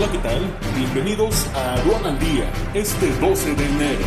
Hola, ¿qué tal? Bienvenidos a Aduan al Día, este 12 de enero.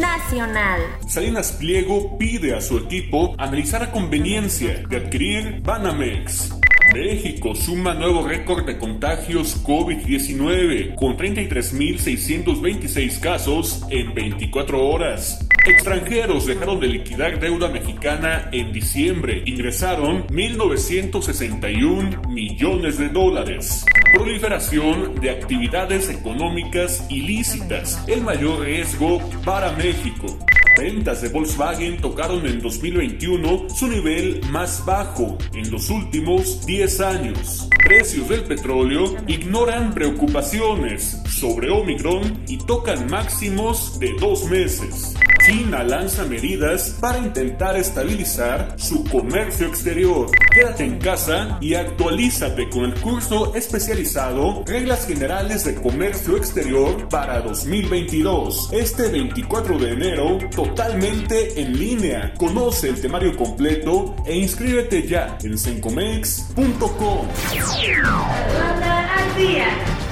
Nacional. Salinas Pliego pide a su equipo analizar la conveniencia de adquirir Banamex. México suma nuevo récord de contagios COVID-19 con 33.626 casos en 24 horas. Extranjeros dejaron de liquidar deuda mexicana en diciembre. Ingresaron 1.961 millones de dólares. Proliferación de actividades económicas ilícitas. El mayor riesgo para México. Ventas de Volkswagen tocaron en 2021 su nivel más bajo en los últimos 10 años. Precios del petróleo ignoran preocupaciones sobre Omicron y tocan máximos de dos meses. China lanza medidas para intentar estabilizar su comercio exterior. Quédate en casa y actualízate con el curso especializado Reglas Generales de Comercio Exterior para 2022. Este 24 de enero, totalmente en línea. Conoce el temario completo e inscríbete ya en sencomex.com.